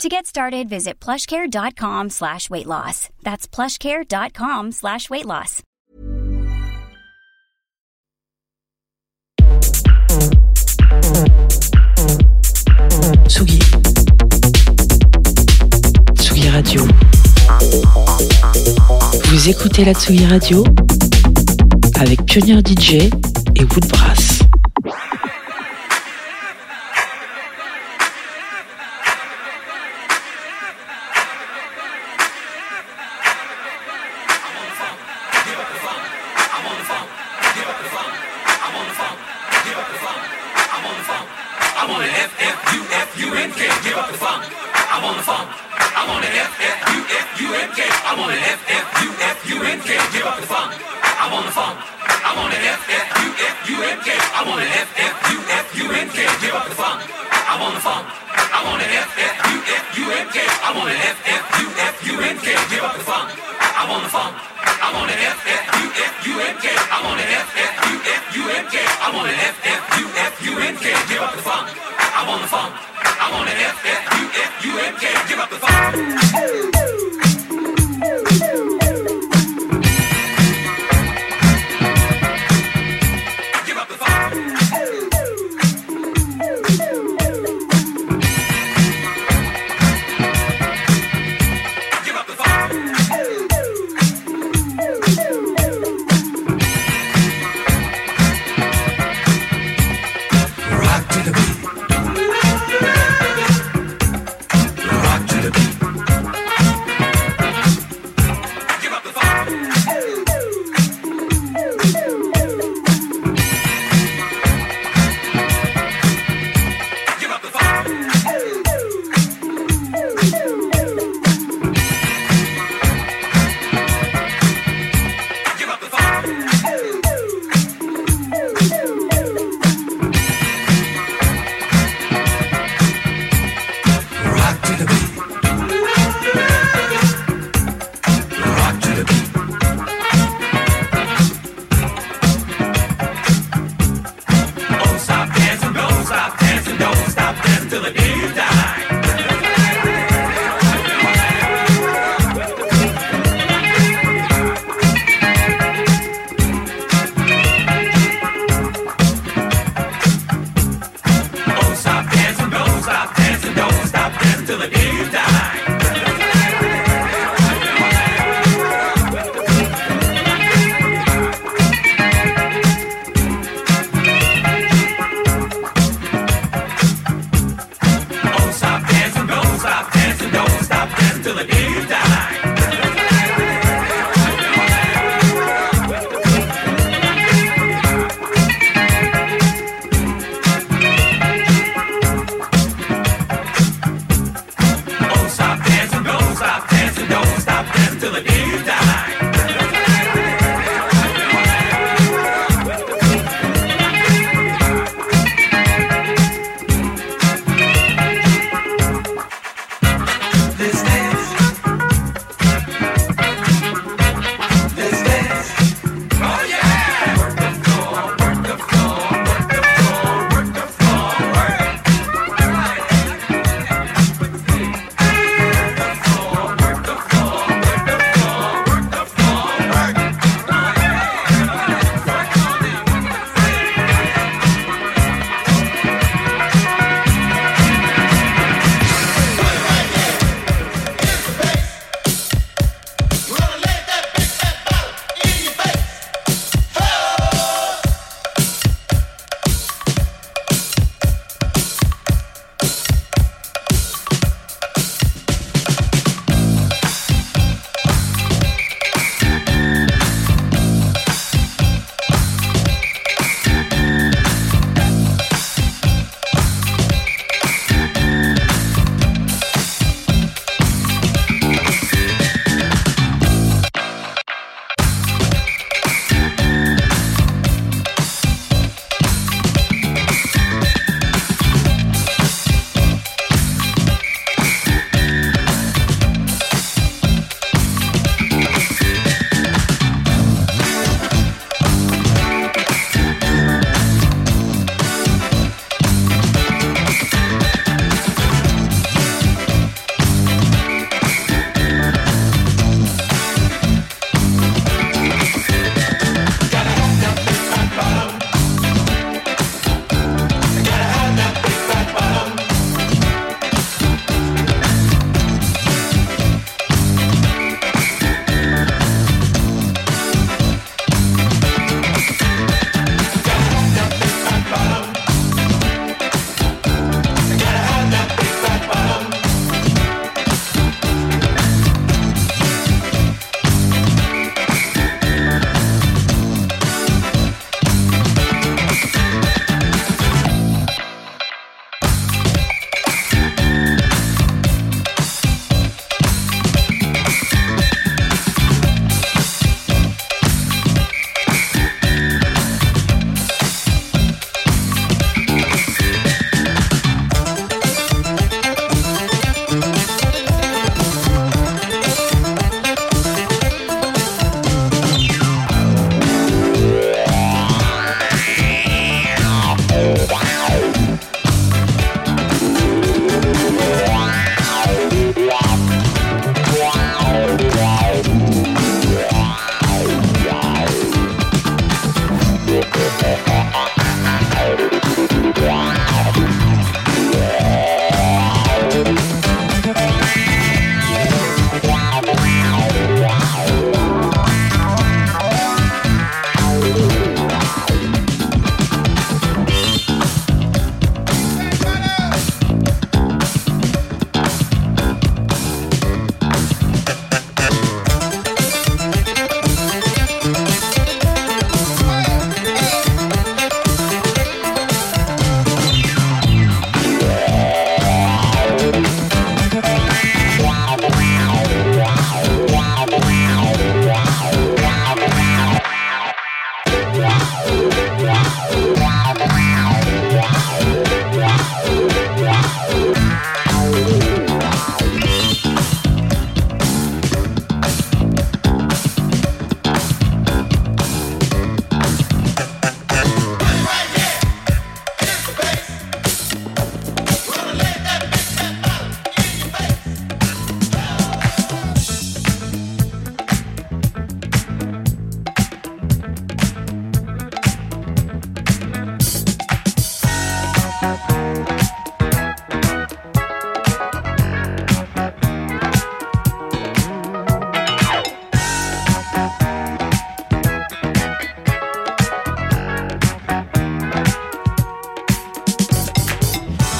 To get started, visit plushcare.com slash weight loss. That's plushcare.com slash weight loss. Tsugi. Tsugi Radio. Vous écoutez la Tsugi Radio avec Pionnier DJ et Woodbrass. F-U-N-K, give up the funk. I want the funk. I want an F-F-U-F-U-N-K. I want an F-F-U-F-U-N-K, give up the funk. I want the funk. I want an F-F-U-F-U-N-K. I want an F-F-U-F-U-N-K, give up the funk. I want the funk. I want an F-F-U-F-U-N-K. I want an F-F-U-F-U-N-K. I want an F-F-U-F-U-N-K, give up the funk. I want the funk. I want an F-F-U-F-U-N-K, give up the funk.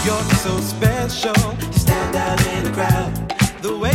You're so special. You stand out in the crowd. The way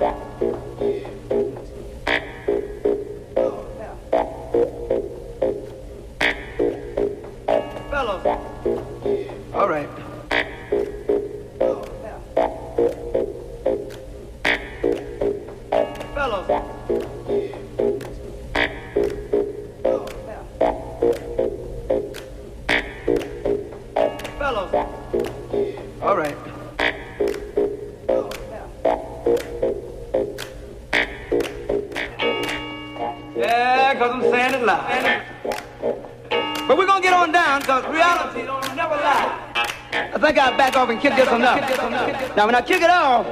like that. off and kick this one up. Now when I kick it off,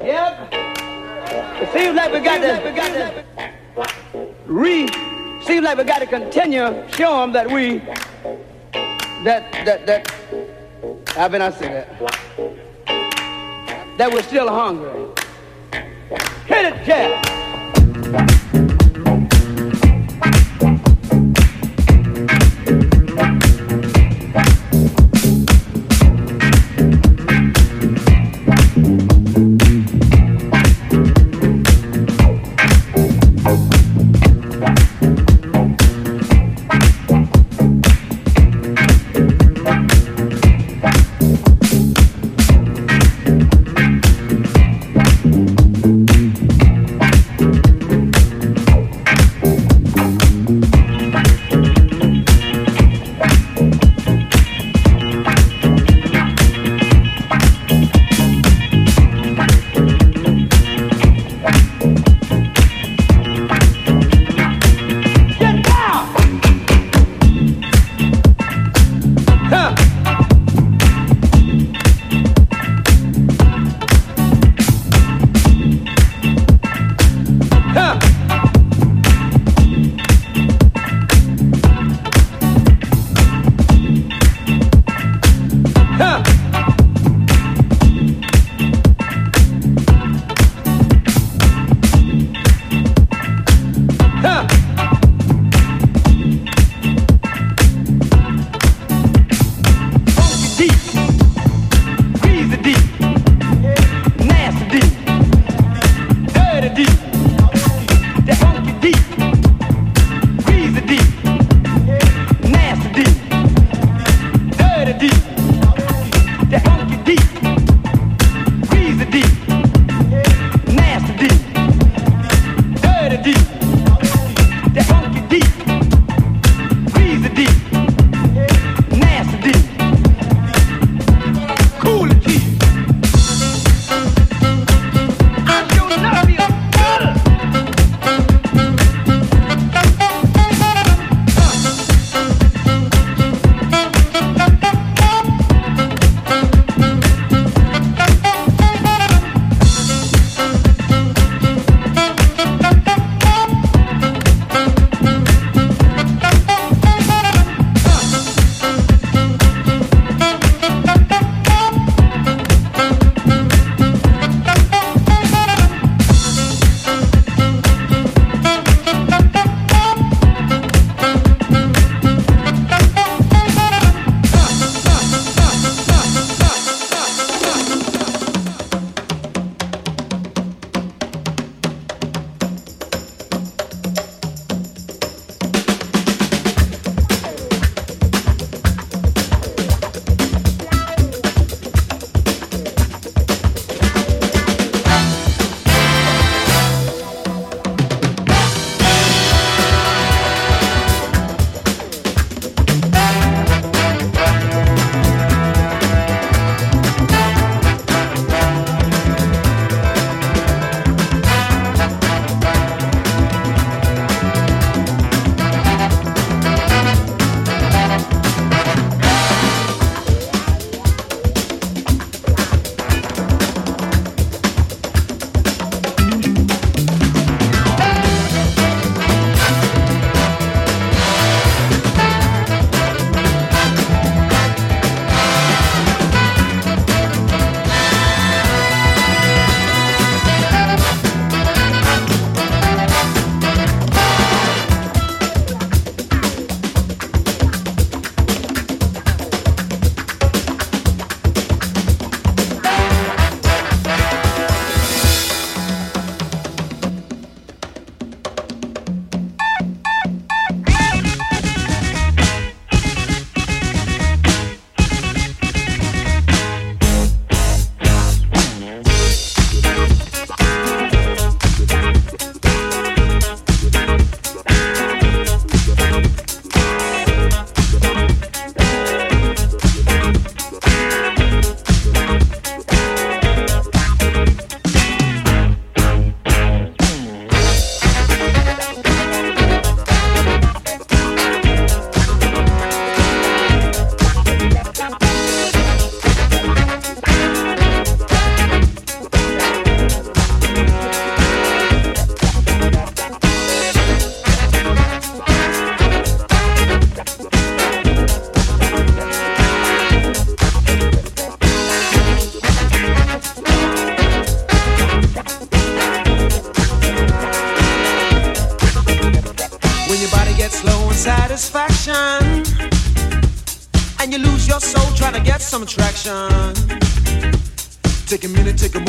yep, it seems like we got to re, seems like we got to continue, show them that we, that, that, that, how can I say that? That we're still hungry.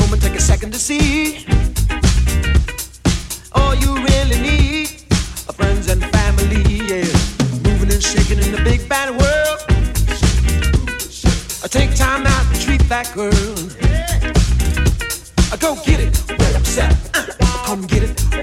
woman, take a second to see. All you really need are friends and family, yeah. Moving and shaking in the big bad world. I take time out to treat that girl. I go get it, well upset. Uh, come get it.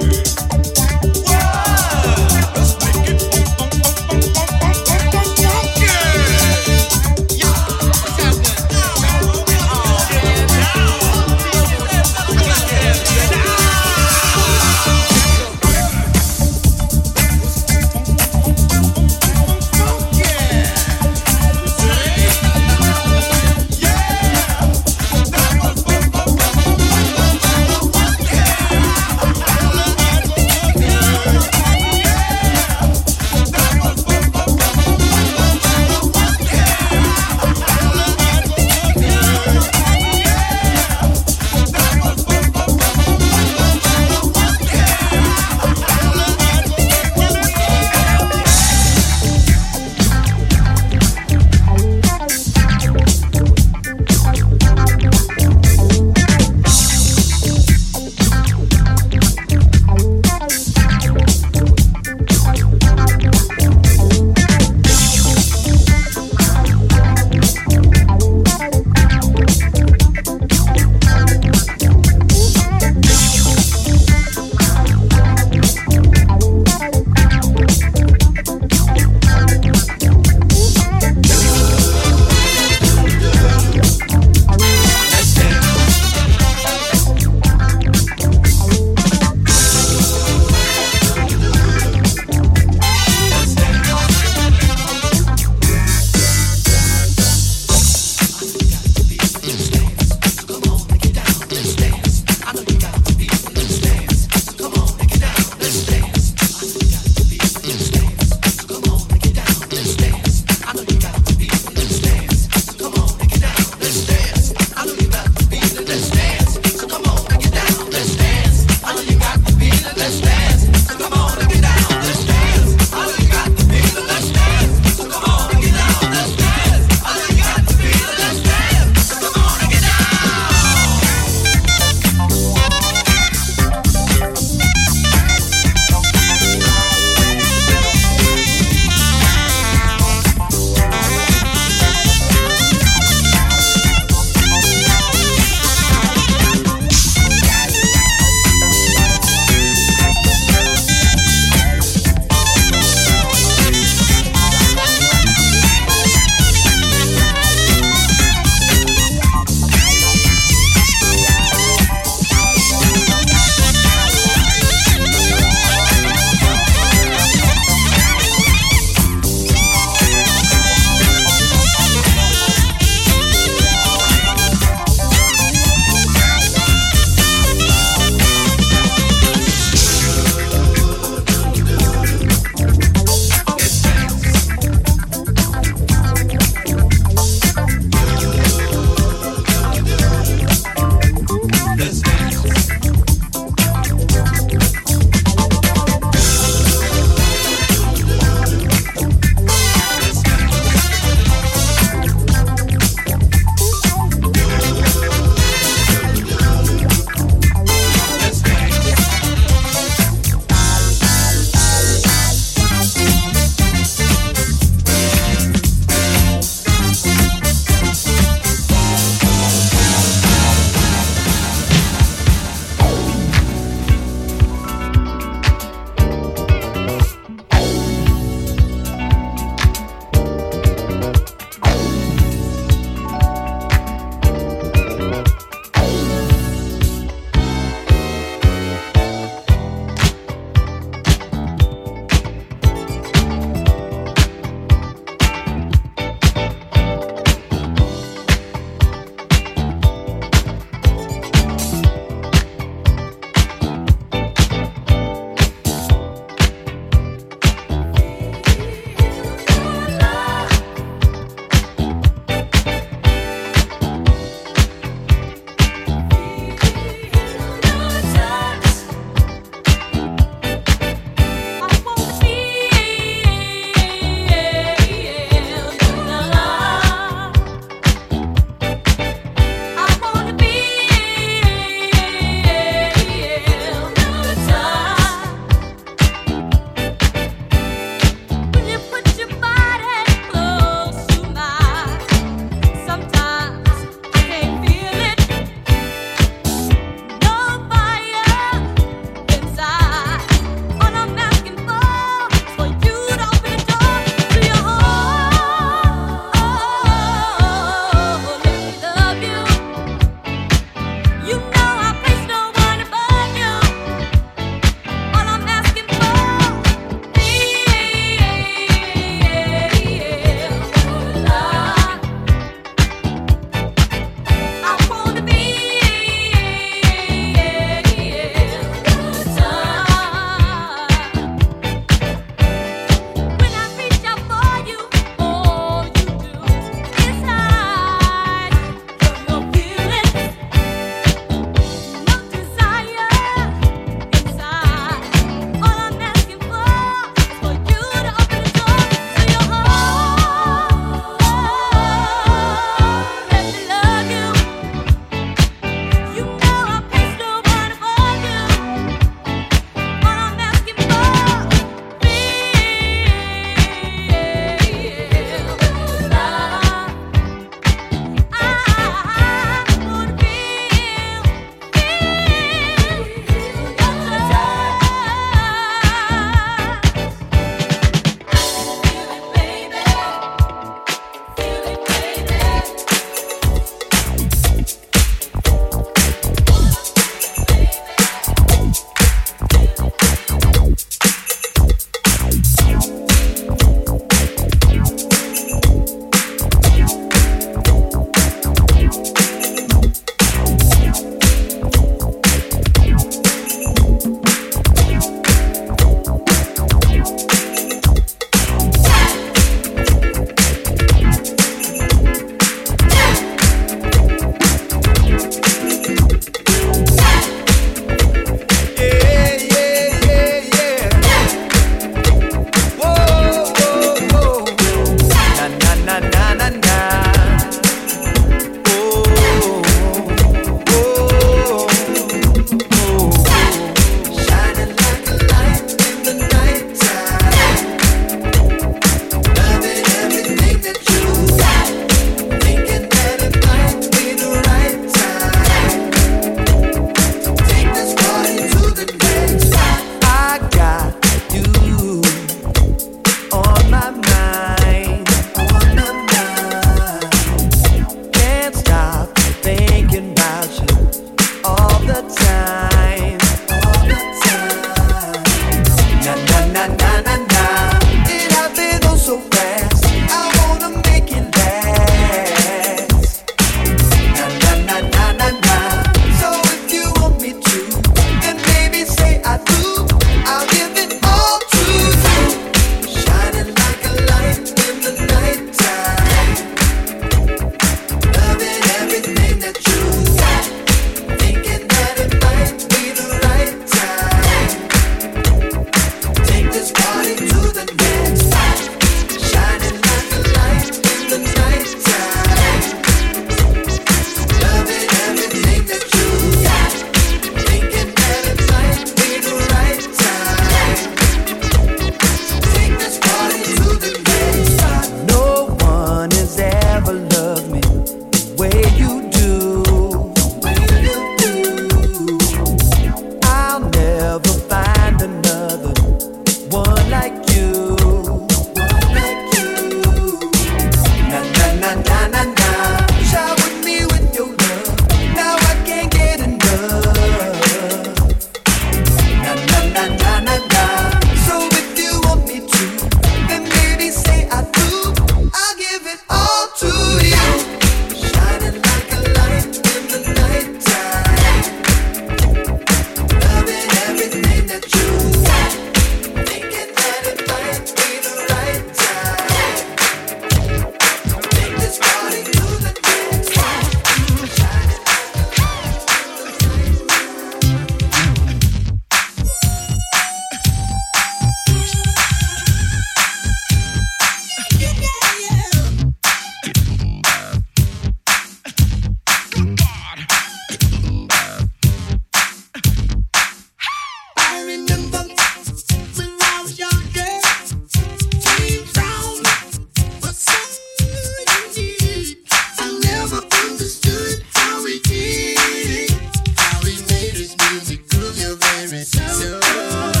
very baby.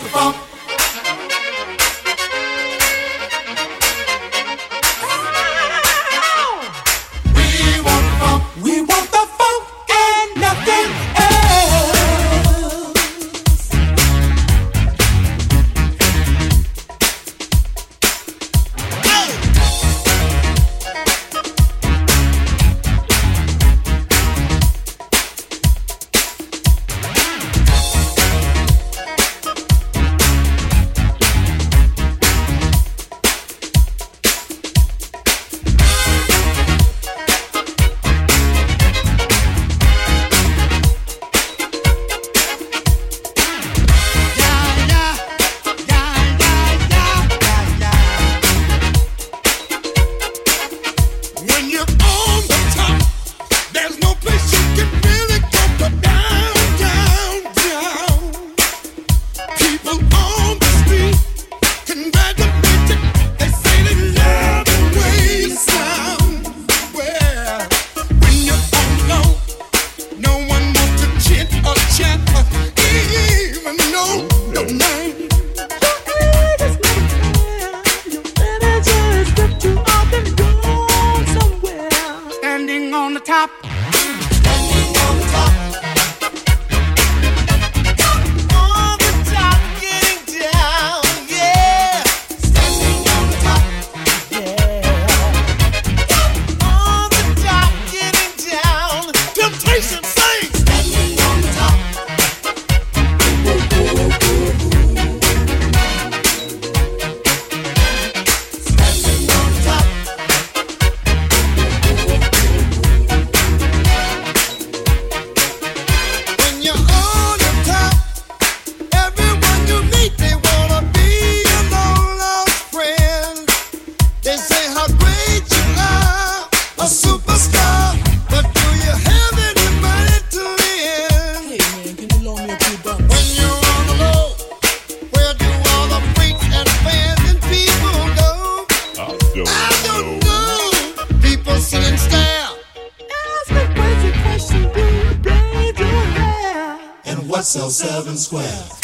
We want the funk. What's L seven square?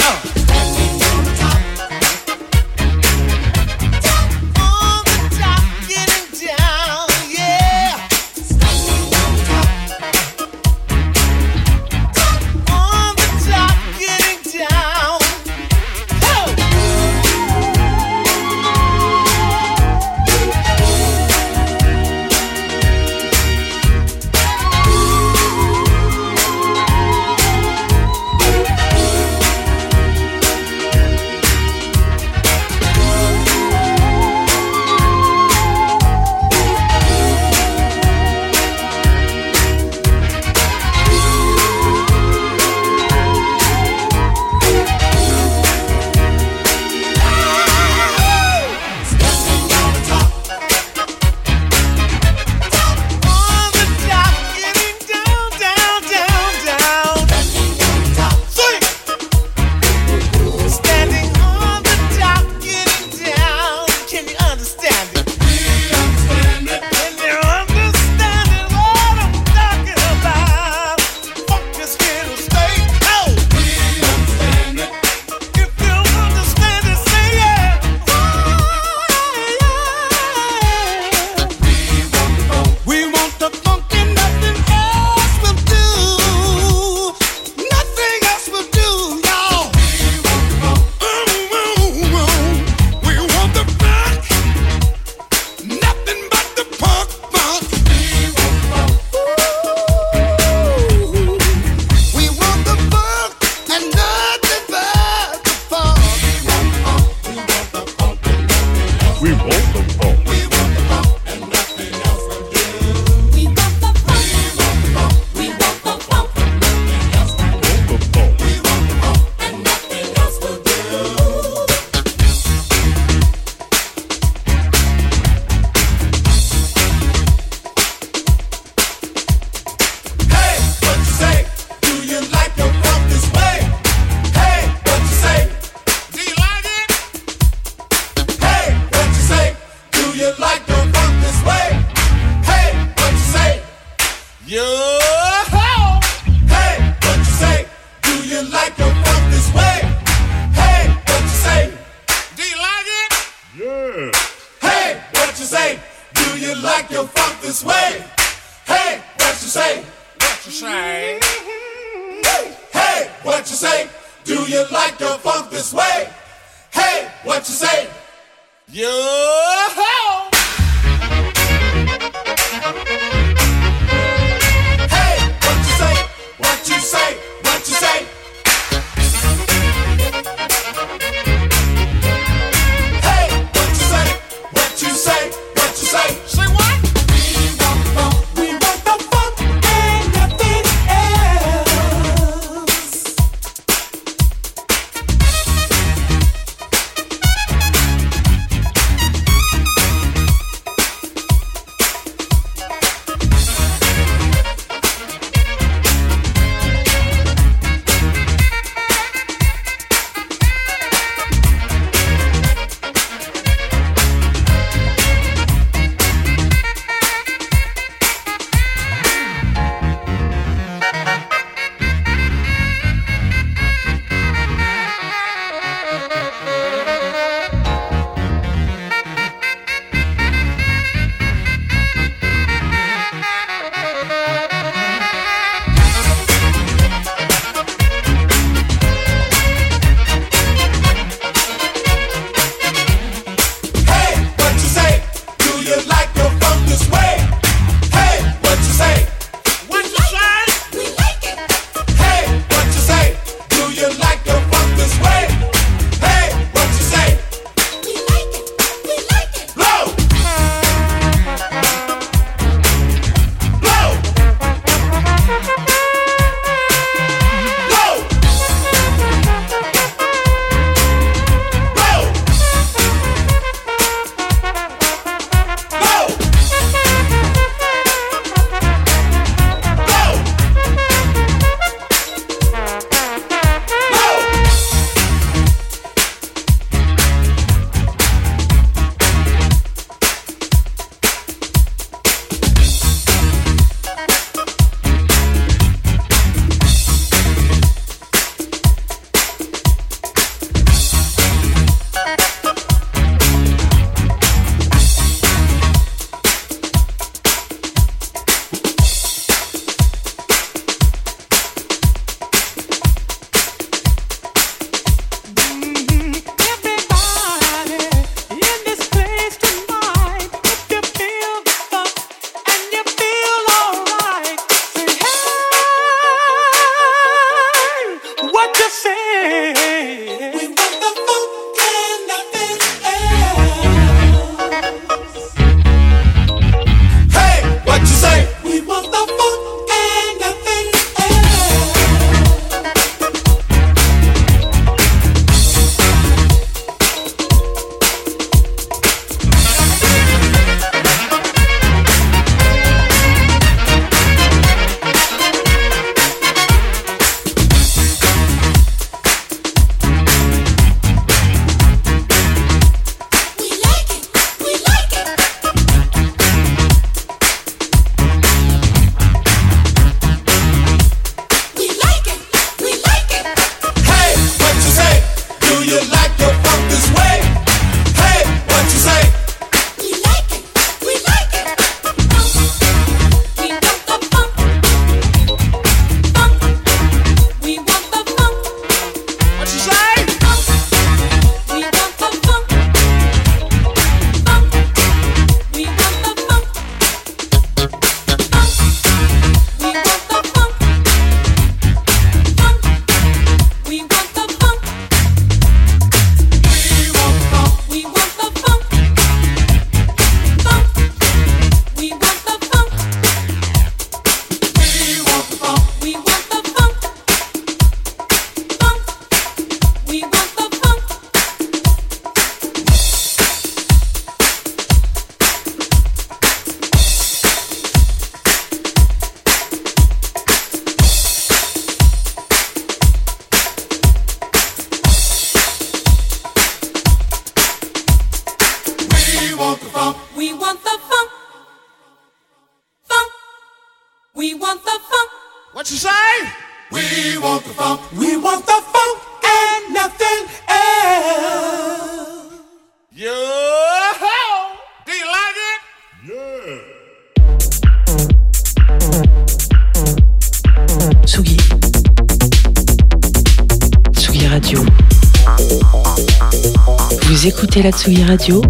La Tsugi Radio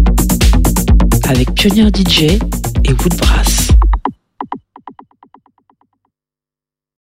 avec Pionnier DJ et Woodbrass.